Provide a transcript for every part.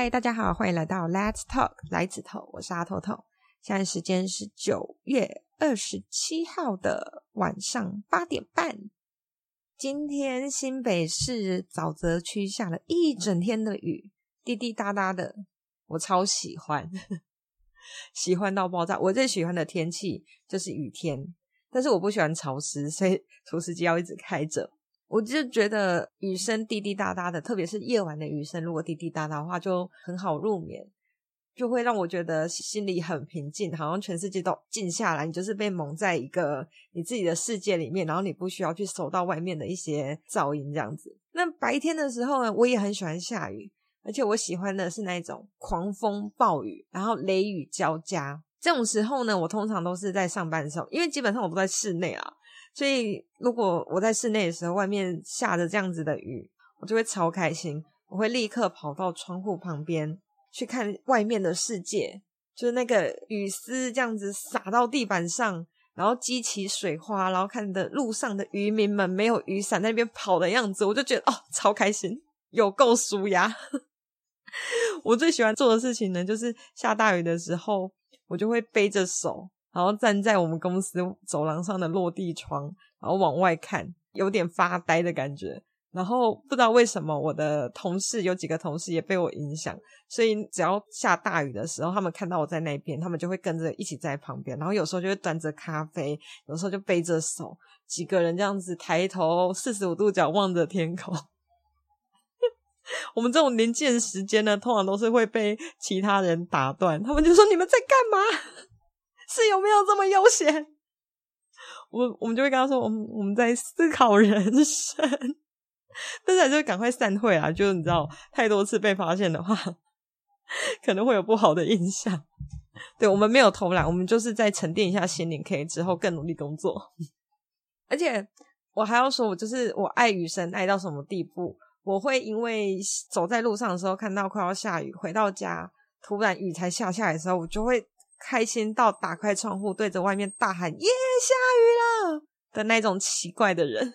嗨，大家好，欢迎来到 Let's Talk 来子头，我是阿透透。现在时间是九月二十七号的晚上八点半。今天新北市沼泽区下了一整天的雨，滴滴答答的，我超喜欢，喜欢到爆炸。我最喜欢的天气就是雨天，但是我不喜欢潮湿，所以除湿机要一直开着。我就觉得雨声滴滴答答的，特别是夜晚的雨声，如果滴滴答答的话，就很好入眠，就会让我觉得心里很平静，好像全世界都静下来，你就是被蒙在一个你自己的世界里面，然后你不需要去受到外面的一些噪音这样子。那白天的时候呢，我也很喜欢下雨，而且我喜欢的是那种狂风暴雨，然后雷雨交加。这种时候呢，我通常都是在上班的时候，因为基本上我都在室内啊。所以，如果我在室内的时候，外面下着这样子的雨，我就会超开心。我会立刻跑到窗户旁边去看外面的世界，就是那个雨丝这样子洒到地板上，然后激起水花，然后看着路上的渔民们没有雨伞在那边跑的样子，我就觉得哦，超开心，有够舒压。我最喜欢做的事情呢，就是下大雨的时候，我就会背着手。然后站在我们公司走廊上的落地窗，然后往外看，有点发呆的感觉。然后不知道为什么，我的同事有几个同事也被我影响，所以只要下大雨的时候，他们看到我在那边，他们就会跟着一起在旁边。然后有时候就会端着咖啡，有时候就背着手，几个人这样子抬头四十五度角望着天空。我们这种临近时间呢，通常都是会被其他人打断，他们就说：“你们在干嘛？” 是有没有这么悠闲？我我们就会跟他说，我们我们在思考人生，但是就赶快散会啊！就是你知道，太多次被发现的话，可能会有不好的印象。对，我们没有偷懒，我们就是在沉淀一下心灵，可以之后更努力工作。而且我还要说，我就是我爱雨声爱到什么地步？我会因为走在路上的时候看到快要下雨，回到家突然雨才下下来的时候，我就会。开心到打开窗户对着外面大喊“耶，下雨了”的那种奇怪的人，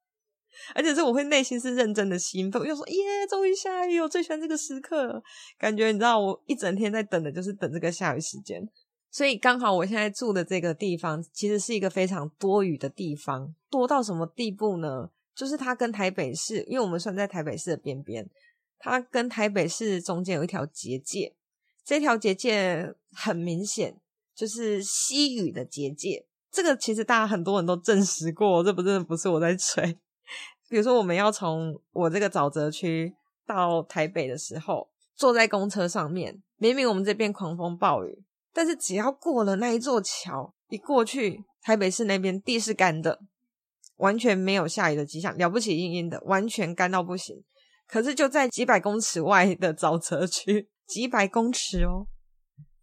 而且是我会内心是认真的兴奋，我就说“耶，终于下雨，我最喜欢这个时刻”，感觉你知道我一整天在等的就是等这个下雨时间，所以刚好我现在住的这个地方其实是一个非常多雨的地方，多到什么地步呢？就是它跟台北市，因为我们算在台北市的边边，它跟台北市中间有一条结界。这条结界很明显就是西雨的结界，这个其实大家很多人都证实过，这不真的不是我在吹。比如说，我们要从我这个沼泽区到台北的时候，坐在公车上面，明明我们这边狂风暴雨，但是只要过了那一座桥，一过去，台北市那边地是干的，完全没有下雨的迹象，了不起阴阴的，完全干到不行。可是就在几百公尺外的沼泽区。几百公尺哦，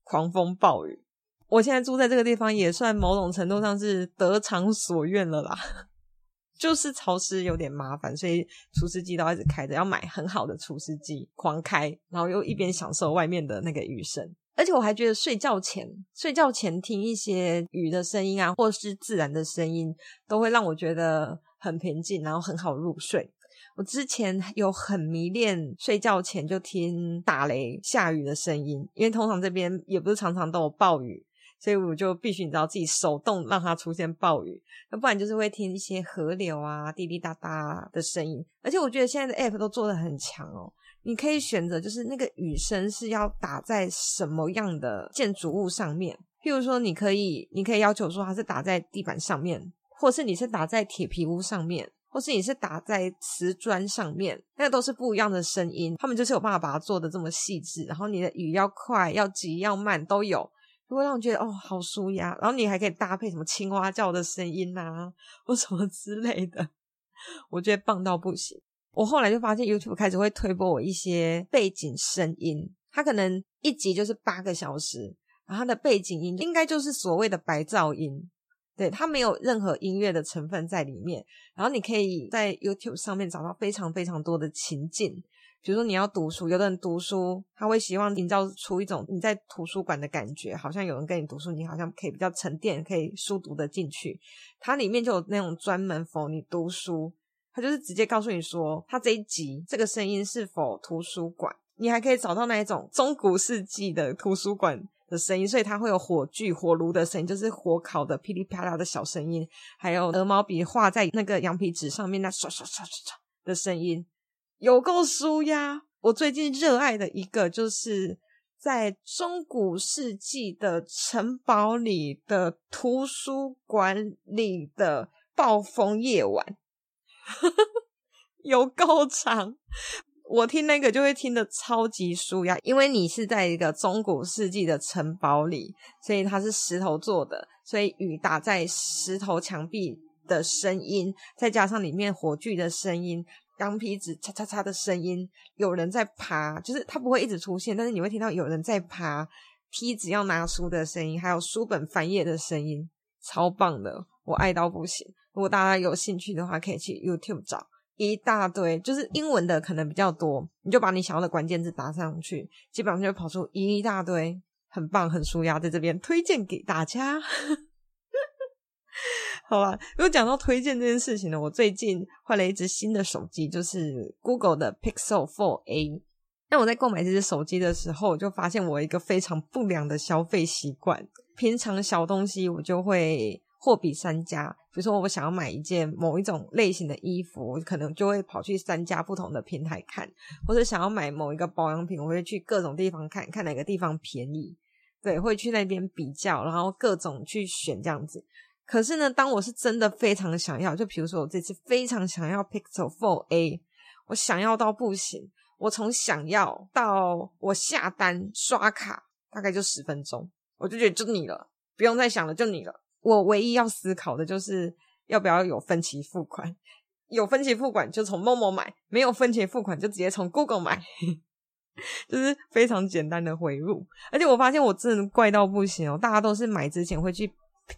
狂风暴雨。我现在住在这个地方，也算某种程度上是得偿所愿了啦。就是潮湿有点麻烦，所以除湿机都一直开着，要买很好的除湿机，狂开，然后又一边享受外面的那个雨声。而且我还觉得睡觉前，睡觉前听一些雨的声音啊，或是自然的声音，都会让我觉得很平静，然后很好入睡。我之前有很迷恋睡觉前就听打雷下雨的声音，因为通常这边也不是常常都有暴雨，所以我就必须你知道自己手动让它出现暴雨，要不然就是会听一些河流啊滴滴答答的声音。而且我觉得现在的 App 都做的很强哦，你可以选择就是那个雨声是要打在什么样的建筑物上面，譬如说你可以你可以要求说它是打在地板上面，或是你是打在铁皮屋上面。或是你是打在瓷砖上面，那个都是不一样的声音。他们就是有办法把它做的这么细致，然后你的雨要快、要急、要慢都有，就会让我觉得哦，好舒压。然后你还可以搭配什么青蛙叫的声音啊，或什么之类的，我觉得棒到不行。我后来就发现 YouTube 开始会推播我一些背景声音，它可能一集就是八个小时，然后它的背景音应该就是所谓的白噪音。对，它没有任何音乐的成分在里面，然后你可以在 YouTube 上面找到非常非常多的情境，比如说你要读书，有的人读书，他会希望营造出一种你在图书馆的感觉，好像有人跟你读书，你好像可以比较沉淀，可以书读得进去。它里面就有那种专门否你读书，它就是直接告诉你说，它这一集这个声音是否图书馆，你还可以找到那一种中古世纪的图书馆的声音，所以它会有火炬、火炉的声音，就是火烤的噼里啪啦的小声音，还有鹅毛笔画在那个羊皮纸上面那刷刷刷刷刷的声音，有够舒压。我最近热爱的一个就是。在中古世纪的城堡里的图书馆里的暴风夜晚，有够长。我听那个就会听得超级舒压，因为你是在一个中古世纪的城堡里，所以它是石头做的，所以雨打在石头墙壁的声音，再加上里面火炬的声音。钢皮纸嚓嚓嚓的声音，有人在爬，就是它不会一直出现，但是你会听到有人在爬，梯子要拿书的声音，还有书本翻页的声音，超棒的，我爱到不行。如果大家有兴趣的话，可以去 YouTube 找一大堆，就是英文的可能比较多，你就把你想要的关键字打上去，基本上就会跑出一大堆，很棒，很舒压，在这边推荐给大家。好吧，如果讲到推荐这件事情呢，我最近换了一支新的手机，就是 Google 的 Pixel 4a。那我在购买这支手机的时候，就发现我一个非常不良的消费习惯。平常小东西我就会货比三家，比如说我想要买一件某一种类型的衣服，我可能就会跑去三家不同的平台看；或者想要买某一个保养品，我会去各种地方看看哪个地方便宜，对，会去那边比较，然后各种去选这样子。可是呢，当我是真的非常想要，就比如说我这次非常想要 Pixel 4a，我想要到不行，我从想要到我下单刷卡，大概就十分钟，我就觉得就你了，不用再想了，就你了。我唯一要思考的就是要不要有分期付款，有分期付款就从 Momo 买，没有分期付款就直接从 Google 买，就是非常简单的回路。而且我发现我真的怪到不行哦，大家都是买之前会去。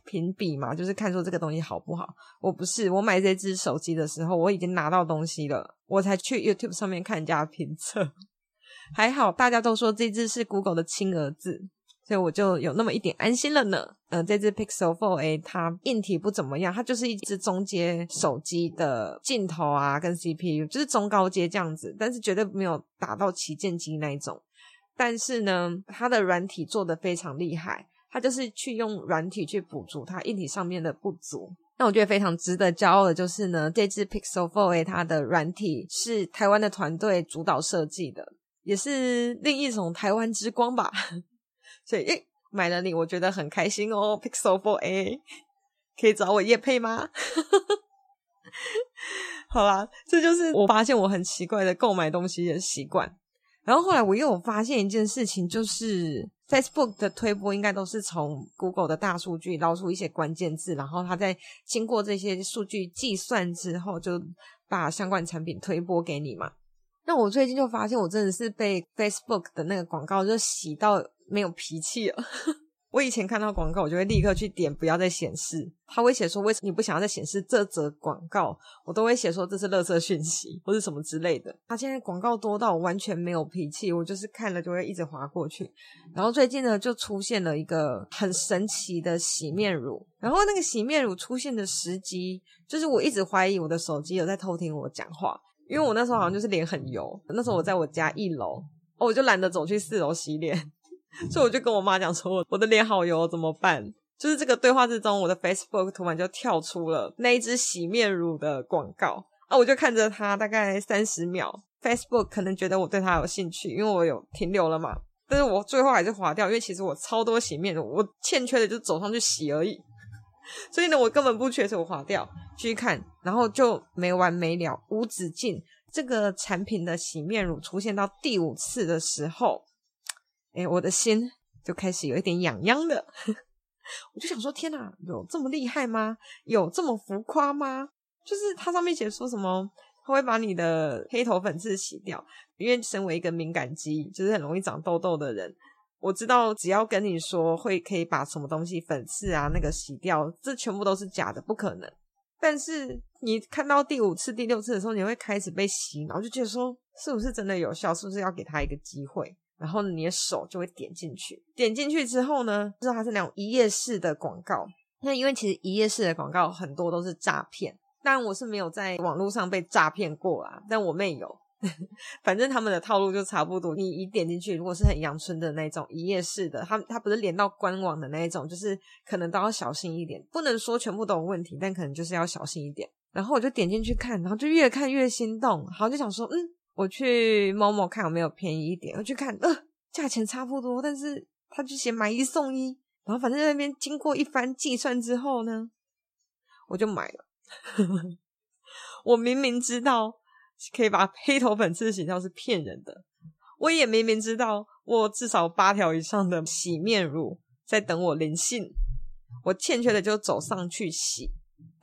评比嘛，就是看说这个东西好不好。我不是，我买这支手机的时候，我已经拿到东西了，我才去 YouTube 上面看人家评测。还好大家都说这支是 Google 的亲儿子，所以我就有那么一点安心了呢。嗯、呃，这支 Pixel 4a 它硬体不怎么样，它就是一只中阶手机的镜头啊，跟 CPU 就是中高阶这样子，但是绝对没有达到旗舰机那一种。但是呢，它的软体做的非常厉害。它就是去用软体去补足它硬体上面的不足。那我觉得非常值得骄傲的就是呢，这支 Pixel 4a 它的软体是台湾的团队主导设计的，也是另一种台湾之光吧。所以，诶，买了你，我觉得很开心哦。Pixel 4a 可以找我业配吗？好啦，这就是我发现我很奇怪的购买东西的习惯。然后后来我又发现一件事情，就是 Facebook 的推播应该都是从 Google 的大数据捞出一些关键字，然后它在经过这些数据计算之后，就把相关产品推播给你嘛。那我最近就发现，我真的是被 Facebook 的那个广告就洗到没有脾气了。我以前看到广告，我就会立刻去点，不要再显示。他会写说，为什么你不想要再显示这则广告？我都会写说这是垃圾讯息或是什么之类的。他现在广告多到我完全没有脾气，我就是看了就会一直滑过去。然后最近呢，就出现了一个很神奇的洗面乳。然后那个洗面乳出现的时机，就是我一直怀疑我的手机有在偷听我讲话，因为我那时候好像就是脸很油。那时候我在我家一楼，哦，我就懒得走去四楼洗脸。所以我就跟我妈讲说，我的脸好油，怎么办？就是这个对话之中，我的 Facebook 突然就跳出了那一支洗面乳的广告啊！我就看着它大概三十秒，Facebook 可能觉得我对它有兴趣，因为我有停留了嘛。但是我最后还是划掉，因为其实我超多洗面乳，我欠缺的就走上去洗而已。所以呢，我根本不缺，所以我划掉继续看，然后就没完没了，无止境。这个产品的洗面乳出现到第五次的时候。哎，我的心就开始有一点痒痒的，我就想说：天哪，有这么厉害吗？有这么浮夸吗？就是它上面写说什么，它会把你的黑头粉刺洗掉。因为身为一个敏感肌，就是很容易长痘痘的人，我知道只要跟你说会可以把什么东西粉刺啊那个洗掉，这全部都是假的，不可能。但是你看到第五次、第六次的时候，你会开始被洗脑，就觉得说是不是真的有效？是不是要给他一个机会？然后你的手就会点进去，点进去之后呢，知道它是那种一页式的广告。那因为其实一页式的广告很多都是诈骗，但我是没有在网络上被诈骗过啦，但我妹有，反正他们的套路就差不多。你一点进去，如果是很阳春的那种一页式的，他他不是连到官网的那一种，就是可能都要小心一点，不能说全部都有问题，但可能就是要小心一点。然后我就点进去看，然后就越看越心动，好就想说，嗯，我去某某看有没有便宜一点。我去看，呃，价钱差不多，但是他就写买一送一。然后反正在那边经过一番计算之后呢，我就买了。我明明知道可以把黑头粉刺洗掉是骗人的，我也明明知道我至少八条以上的洗面乳在等我临信，我欠缺的就走上去洗。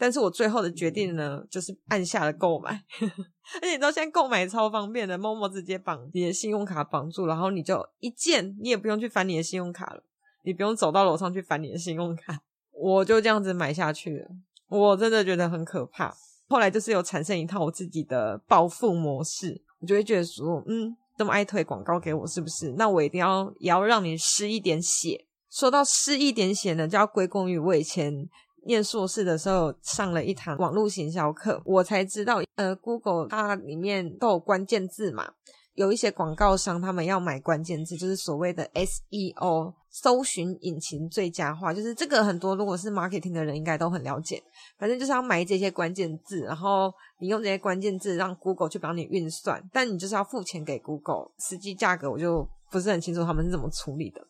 但是我最后的决定呢，就是按下了购买，而且你知道现在购买超方便的，Momo 直接绑你的信用卡绑住，然后你就一键，你也不用去翻你的信用卡了，你不用走到楼上去翻你的信用卡，我就这样子买下去了。我真的觉得很可怕。后来就是有产生一套我自己的暴富模式，我就会觉得说，嗯，这么爱推广告给我，是不是？那我一定要也要让你失一点血。说到失一点血呢，就要归功于我以前。念硕士的时候上了一堂网络行销课，我才知道，呃，Google 它里面都有关键字嘛，有一些广告商他们要买关键字，就是所谓的 SEO 搜寻引擎最佳化，就是这个很多如果是 marketing 的人应该都很了解，反正就是要买这些关键字，然后你用这些关键字让 Google 去帮你运算，但你就是要付钱给 Google，实际价格我就不是很清楚他们是怎么处理的。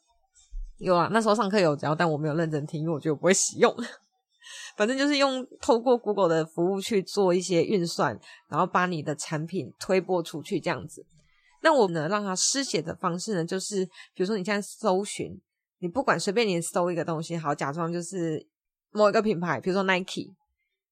有啊，那时候上课有教，但我没有认真听，因为我觉得我不会使用。反正就是用透过 Google 的服务去做一些运算，然后把你的产品推播出去这样子。那我呢，让它失血的方式呢，就是比如说你现在搜寻，你不管随便你搜一个东西，好，假装就是某一个品牌，比如说 Nike，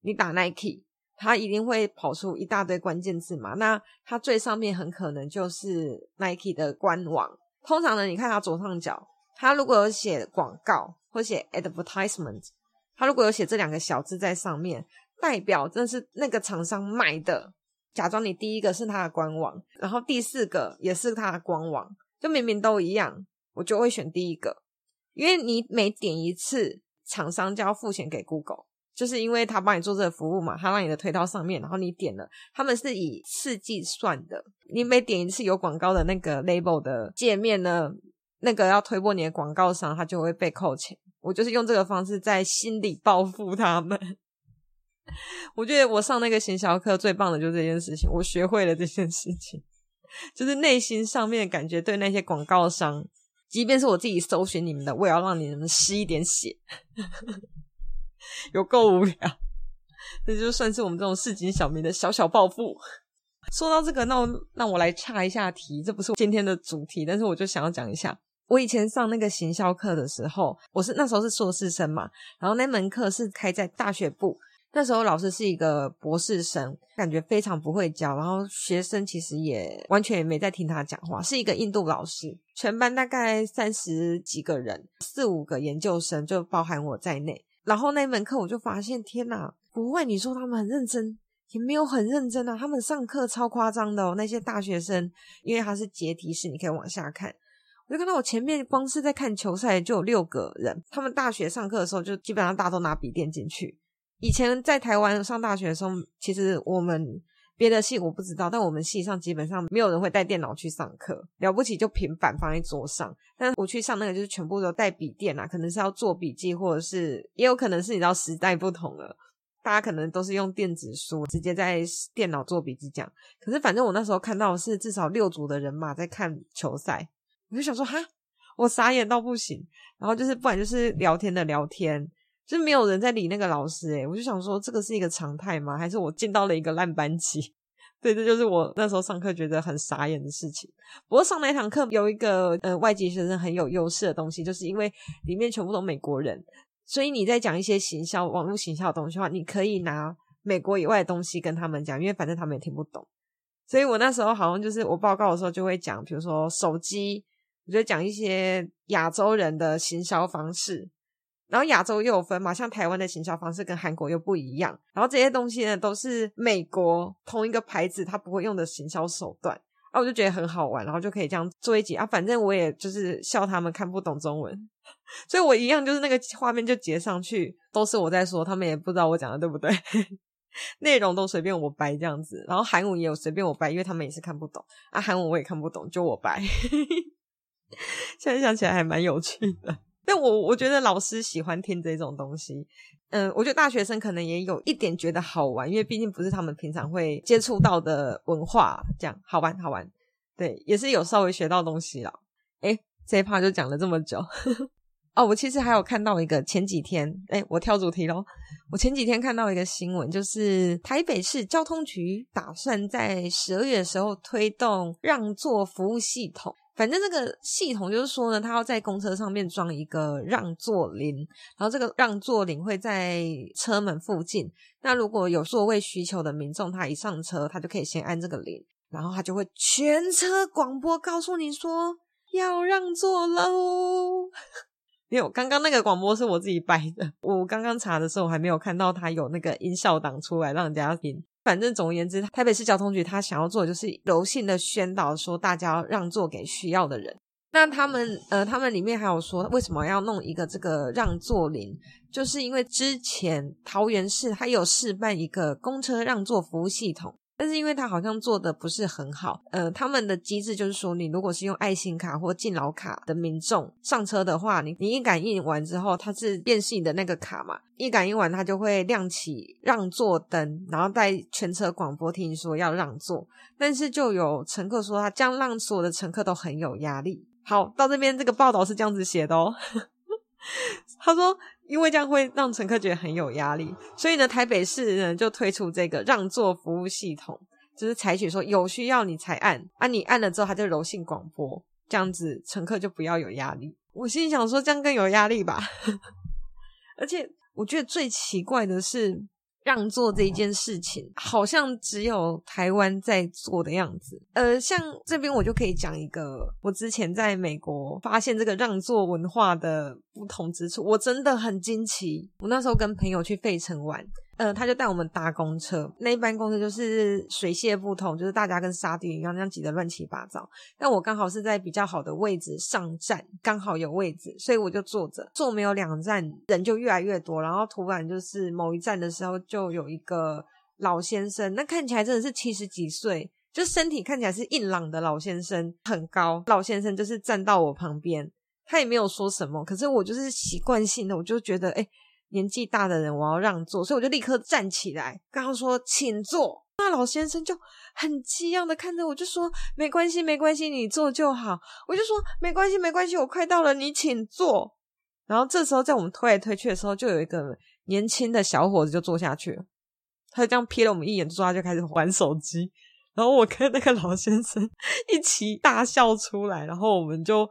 你打 Nike，它一定会跑出一大堆关键字嘛。那它最上面很可能就是 Nike 的官网。通常呢，你看它左上角，它如果有写广告或写 advertisement。他如果有写这两个小字在上面，代表这是那个厂商卖的。假装你第一个是他的官网，然后第四个也是他的官网，就明明都一样，我就会选第一个，因为你每点一次，厂商就要付钱给 Google，就是因为他帮你做这个服务嘛，他让你的推到上面，然后你点了，他们是以次计算的，你每点一次有广告的那个 label 的界面呢，那个要推播你的广告商，他就会被扣钱。我就是用这个方式在心里报复他们。我觉得我上那个行销课最棒的就是这件事情，我学会了这件事情，就是内心上面感觉对那些广告商，即便是我自己搜寻你们的，我也要让你们吸一点血，有够无聊。这就算是我们这种市井小民的小小报复。说到这个，那我让我来岔一下题，这不是今天的主题，但是我就想要讲一下。我以前上那个行销课的时候，我是那时候是硕士生嘛，然后那门课是开在大学部，那时候老师是一个博士生，感觉非常不会教，然后学生其实也完全也没在听他讲话，是一个印度老师，全班大概三十几个人，四五个研究生就包含我在内，然后那门课我就发现，天哪，不会你说他们很认真，也没有很认真啊，他们上课超夸张的哦，那些大学生，因为他是阶梯式，你可以往下看。就看到我前面光是在看球赛就有六个人，他们大学上课的时候就基本上大家都拿笔电进去。以前在台湾上大学的时候，其实我们别的系我不知道，但我们系上基本上没有人会带电脑去上课，了不起就平板放在桌上。但我去上那个就是全部都带笔电啊，可能是要做笔记，或者是也有可能是你知道时代不同了，大家可能都是用电子书直接在电脑做笔记讲。可是反正我那时候看到是至少六组的人马在看球赛。我就想说，哈，我傻眼到不行。然后就是，不然就是聊天的聊天，就是没有人在理那个老师。诶，我就想说，这个是一个常态吗？还是我进到了一个烂班级？对，这就是我那时候上课觉得很傻眼的事情。不过上那堂课有一个呃外籍学生很有优势的东西，就是因为里面全部都美国人，所以你在讲一些行销、网络行销的东西的话，你可以拿美国以外的东西跟他们讲，因为反正他们也听不懂。所以我那时候好像就是我报告的时候就会讲，比如说手机。我就讲一些亚洲人的行销方式，然后亚洲又有分嘛，像台湾的行销方式跟韩国又不一样，然后这些东西呢都是美国同一个牌子他不会用的行销手段，啊，我就觉得很好玩，然后就可以这样做一集。啊，反正我也就是笑他们看不懂中文，所以我一样就是那个画面就截上去，都是我在说，他们也不知道我讲的对不对，内容都随便我掰这样子。然后韩文也有随便我掰，因为他们也是看不懂。啊，韩文我也看不懂，就我掰。现在想起来还蛮有趣的。但我我觉得老师喜欢听这种东西，嗯、我觉得大学生可能也有一点觉得好玩，因为毕竟不是他们平常会接触到的文化，这样好玩好玩。对，也是有稍微学到东西了。诶，这一趴就讲了这么久。哦，我其实还有看到一个前几天，诶，我跳主题喽。我前几天看到一个新闻，就是台北市交通局打算在十二月的时候推动让座服务系统。反正这个系统就是说呢，他要在公车上面装一个让座铃，然后这个让座铃会在车门附近。那如果有座位需求的民众，他一上车，他就可以先按这个铃，然后他就会全车广播告诉你说要让座喽。没有，刚刚那个广播是我自己掰的。我刚刚查的时候，我还没有看到他有那个音效档出来让人家听。反正总而言之，台北市交通局他想要做的就是柔性的宣导，说大家让座给需要的人。那他们呃，他们里面还有说，为什么要弄一个这个让座林？就是因为之前桃园市他有试办一个公车让座服务系统。但是因为他好像做的不是很好，呃，他们的机制就是说，你如果是用爱心卡或敬老卡的民众上车的话，你你一感应完之后，它是辨识你的那个卡嘛，一感应完它就会亮起让座灯，然后在全车广播听说要让座。但是就有乘客说，他这样让所有的乘客都很有压力。好，到这边这个报道是这样子写的哦，他说。因为这样会让乘客觉得很有压力，所以呢，台北市呢就推出这个让座服务系统，就是采取说有需要你才按，啊，你按了之后它就柔性广播，这样子乘客就不要有压力。我心想说这样更有压力吧，而且我觉得最奇怪的是。让座这一件事情，好像只有台湾在做的样子。呃，像这边我就可以讲一个，我之前在美国发现这个让座文化的不同之处，我真的很惊奇。我那时候跟朋友去费城玩。呃，他就带我们搭公车，那一班公车就是水泄不通，就是大家跟沙丁鱼一样那样挤得乱七八糟。但我刚好是在比较好的位置上站，刚好有位置，所以我就坐着。坐没有两站，人就越来越多，然后突然就是某一站的时候，就有一个老先生，那看起来真的是七十几岁，就身体看起来是硬朗的老先生，很高。老先生就是站到我旁边，他也没有说什么，可是我就是习惯性的，我就觉得哎。诶年纪大的人，我要让座，所以我就立刻站起来，跟他说请坐。那老先生就很激昂的看着我，就说没关系，没关系，你坐就好。我就说没关系，没关系，我快到了，你请坐。然后这时候在我们推来推去的时候，就有一个年轻的小伙子就坐下去了，他就这样瞥了我们一眼，之后他就开始玩手机。然后我跟那个老先生 一起大笑出来，然后我们就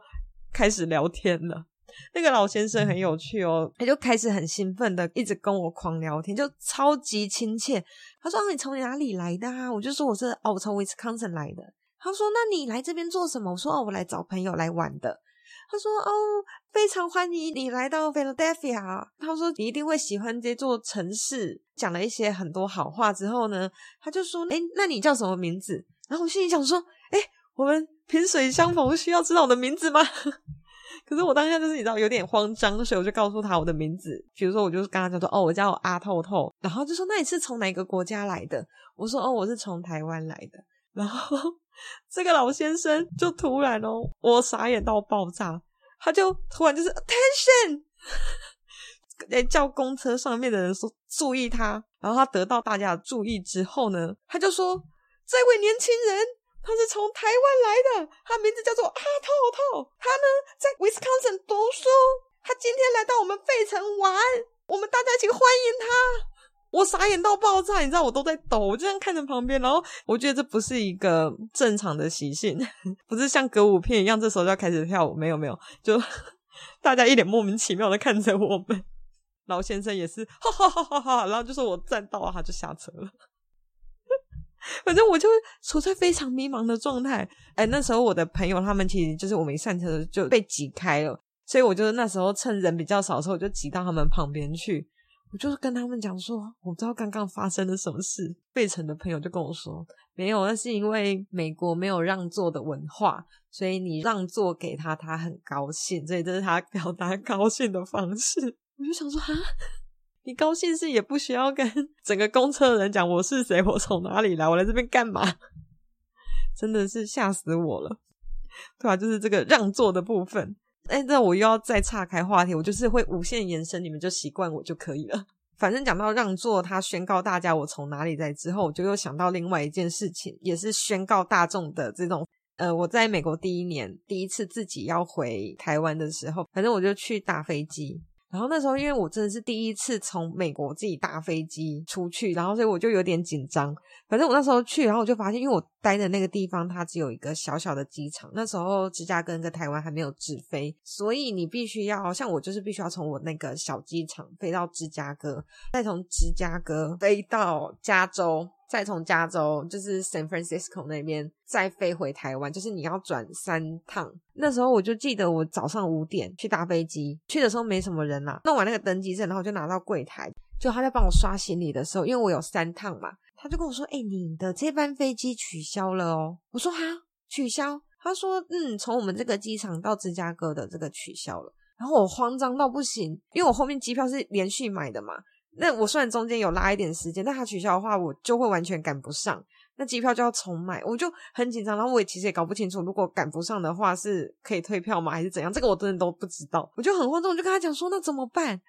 开始聊天了。那个老先生很有趣哦，他就开始很兴奋的一直跟我狂聊天，就超级亲切。他说：“，你从哪里来的啊？”我就说：“我是哦，我从威斯康星来的。”他说：“那你来这边做什么？”我说：“哦，我来找朋友来玩的。”他说：“哦，非常欢迎你来到费洛戴维亚。”他说：“你一定会喜欢这座城市。”讲了一些很多好话之后呢，他就说：“诶，那你叫什么名字？”然后我心里想说：“诶，我们萍水相逢，需要知道我的名字吗？” 可是我当下就是你知道有点慌张，所以我就告诉他我的名字。比如说，我就是跟他讲说：“哦，我叫阿透透。”然后就说：“那你是从哪个国家来的？”我说：“哦，我是从台湾来的。”然后这个老先生就突然哦，我傻眼到爆炸，他就突然就是 attention，哎，叫公车上面的人说注意他。然后他得到大家的注意之后呢，他就说：“这位年轻人。”他是从台湾来的，他名字叫做阿透透，他呢在威斯康星读书，他今天来到我们费城玩，我们大家一起欢迎他。我傻眼到爆炸，你知道我都在抖，我就这样看着旁边，然后我觉得这不是一个正常的习性，不是像歌舞片一样，这时候就要开始跳舞，没有没有，就 大家一脸莫名其妙的看着我们，老先生也是哈哈哈哈哈，然后就说我站到了，他就下车了。反正我就处在非常迷茫的状态。哎，那时候我的朋友他们其实就是我们一上车就被挤开了，所以我就那时候趁人比较少的时候，我就挤到他们旁边去。我就是跟他们讲说，我不知道刚刚发生了什么事。费城的朋友就跟我说，没有，那是因为美国没有让座的文化，所以你让座给他，他很高兴，所以这是他表达高兴的方式。我就想说，哈，你高兴是也不需要跟 整个公车的人讲我是谁，我从哪里来，我来这边干嘛？真的是吓死我了。对啊，就是这个让座的部分。哎，那我又要再岔开话题，我就是会无限延伸，你们就习惯我就可以了。反正讲到让座，他宣告大家我从哪里来之后，我就又想到另外一件事情，也是宣告大众的这种。呃，我在美国第一年，第一次自己要回台湾的时候，反正我就去搭飞机。然后那时候，因为我真的是第一次从美国自己搭飞机出去，然后所以我就有点紧张。反正我那时候去，然后我就发现，因为我待的那个地方它只有一个小小的机场，那时候芝加哥跟台湾还没有直飞，所以你必须要像我，就是必须要从我那个小机场飞到芝加哥，再从芝加哥飞到加州。再从加州就是 San Francisco 那边再飞回台湾，就是你要转三趟。那时候我就记得我早上五点去搭飞机，去的时候没什么人啦。弄完那个登机证，然后就拿到柜台，就他在帮我刷行李的时候，因为我有三趟嘛，他就跟我说：“哎、你的这班飞机取消了哦。”我说：“哈，取消？”他说：“嗯，从我们这个机场到芝加哥的这个取消了。”然后我慌张到不行，因为我后面机票是连续买的嘛。那我虽然中间有拉一点时间，但他取消的话，我就会完全赶不上，那机票就要重买，我就很紧张。然后我也其实也搞不清楚，如果赶不上的话，是可以退票吗，还是怎样？这个我真的都不知道，我就很慌张，我就跟他讲说，那怎么办？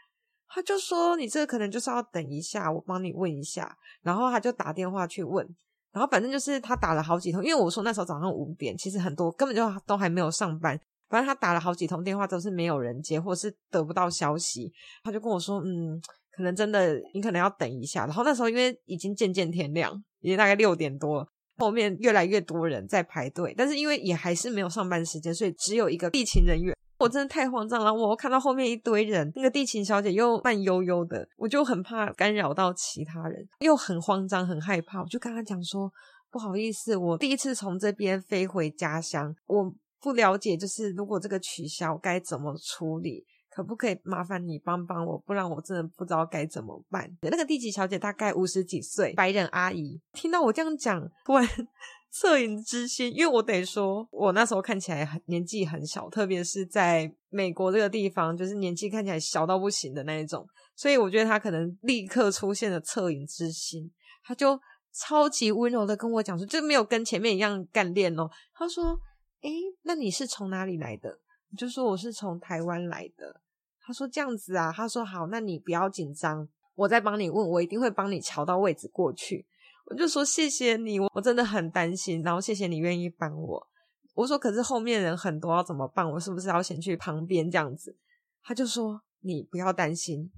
他就说，你这个可能就是要等一下，我帮你问一下。然后他就打电话去问，然后反正就是他打了好几通，因为我说那时候早上五点，其实很多根本就都还没有上班，反正他打了好几通电话都是没有人接，或是得不到消息。他就跟我说，嗯。可能真的，你可能要等一下。然后那时候因为已经渐渐天亮，已经大概六点多，后面越来越多人在排队。但是因为也还是没有上班时间，所以只有一个地勤人员。我真的太慌张了，我看到后面一堆人，那个地勤小姐又慢悠悠的，我就很怕干扰到其他人，又很慌张很害怕。我就跟他讲说，不好意思，我第一次从这边飞回家乡，我不了解，就是如果这个取消该怎么处理。可不可以麻烦你帮帮我？不然我真的不知道该怎么办。那个地勤小姐大概五十几岁，白人阿姨，听到我这样讲，突然 恻隐之心，因为我得说，我那时候看起来很年纪很小，特别是在美国这个地方，就是年纪看起来小到不行的那一种，所以我觉得她可能立刻出现了恻隐之心，她就超级温柔的跟我讲说，就没有跟前面一样干练哦。她说：“诶，那你是从哪里来的？”就说我是从台湾来的，他说这样子啊，他说好，那你不要紧张，我再帮你问，我一定会帮你瞧到位置过去。我就说谢谢你，我真的很担心，然后谢谢你愿意帮我。我说可是后面人很多要怎么办？我是不是要先去旁边这样子？他就说你不要担心。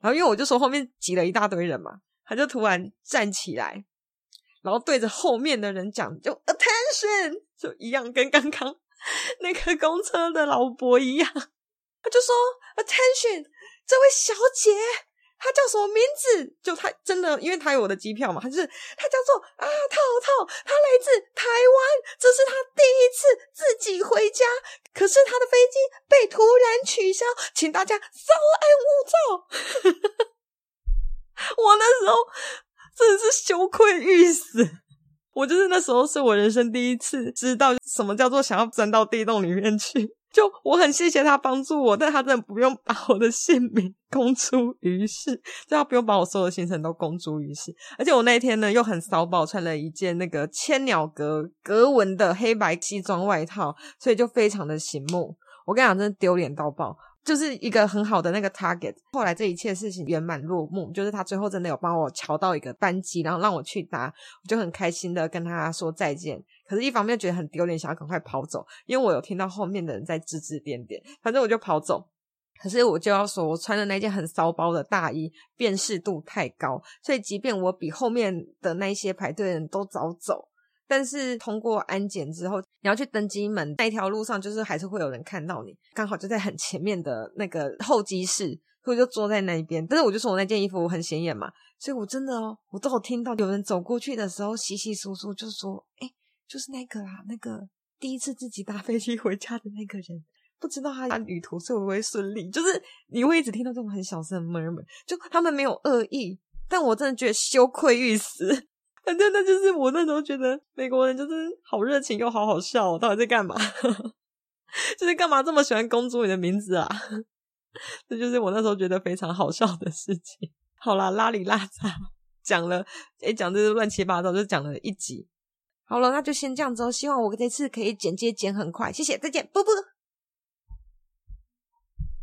然后因为我就说后面挤了一大堆人嘛，他就突然站起来，然后对着后面的人讲，就 attention，就一样跟刚刚。那个公车的老伯一样，他就说：“Attention，这位小姐，她叫什么名字？就她真的，因为她有我的机票嘛，她就是她叫做啊套套，她来自台湾，这是她第一次自己回家，可是她的飞机被突然取消，请大家稍安勿躁。”我那时候真的是羞愧欲死。我就是那时候是我人生第一次知道什么叫做想要钻到地洞里面去，就我很谢谢他帮助我，但他真的不用把我的姓名公诸于世，就他不用把我所有的行程都公诸于世。而且我那一天呢又很骚包，穿了一件那个千鸟格格纹的黑白西装外套，所以就非常的醒目。我跟你讲，真的丢脸到爆。就是一个很好的那个 target。后来这一切事情圆满落幕，就是他最后真的有帮我瞧到一个班机，然后让我去搭，我就很开心的跟他说再见。可是，一方面觉得很丢脸，想要赶快跑走，因为我有听到后面的人在指指点点，反正我就跑走。可是我就要说，我穿的那件很骚包的大衣，辨识度太高，所以即便我比后面的那些排队的人都早走。但是通过安检之后，你要去登机门那一条路上，就是还是会有人看到你。刚好就在很前面的那个候机室，所以就坐在那一边。但是我就说我那件衣服很显眼嘛，所以我真的哦，我都有听到有人走过去的时候，稀稀疏疏就说：“诶，就是那个啦，那个第一次自己搭 飞机回家的那个人，不知道他旅途是会不会顺利。”就是你会一直听到这种很小声的 murmur，就他们没有恶意，但我真的觉得羞愧欲死。反正那就是我那时候觉得美国人就是好热情又好好笑，到底在干嘛？就是干嘛这么喜欢公主你的名字啊？这就是我那时候觉得非常好笑的事情。好啦，拉里拉杂讲了，诶讲这些乱七八糟，就讲了一集。好了，那就先这样子哦。希望我这次可以剪接剪很快，谢谢，再见，啵啵。